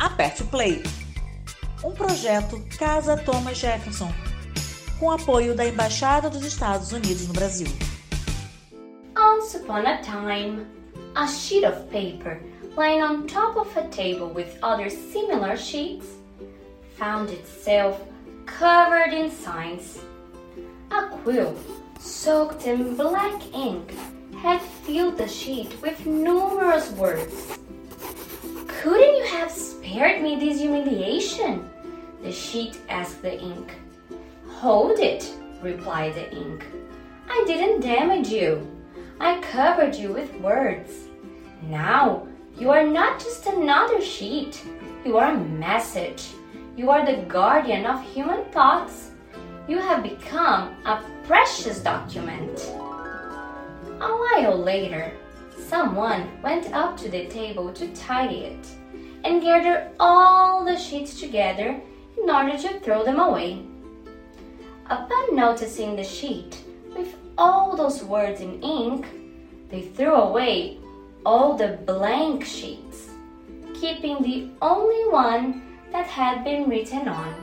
aperte o play. Um projeto Casa Thomas Jefferson, com apoio da Embaixada dos Estados Unidos no Brasil. Once upon a time, a sheet of paper lying on top of a table with other similar sheets found itself covered in signs. A quill soaked in black ink had filled the sheet with numerous words. Couldn't you have spared me this humiliation? The sheet asked the ink. Hold it, replied the ink. I didn't damage you. I covered you with words. Now you are not just another sheet, you are a message. You are the guardian of human thoughts. You have become a precious document. A while later, someone went up to the table to tidy it and gather all the sheets together in order to throw them away. Upon noticing the sheet with all those words in ink, they threw away all the blank sheets, keeping the only one that had been written on.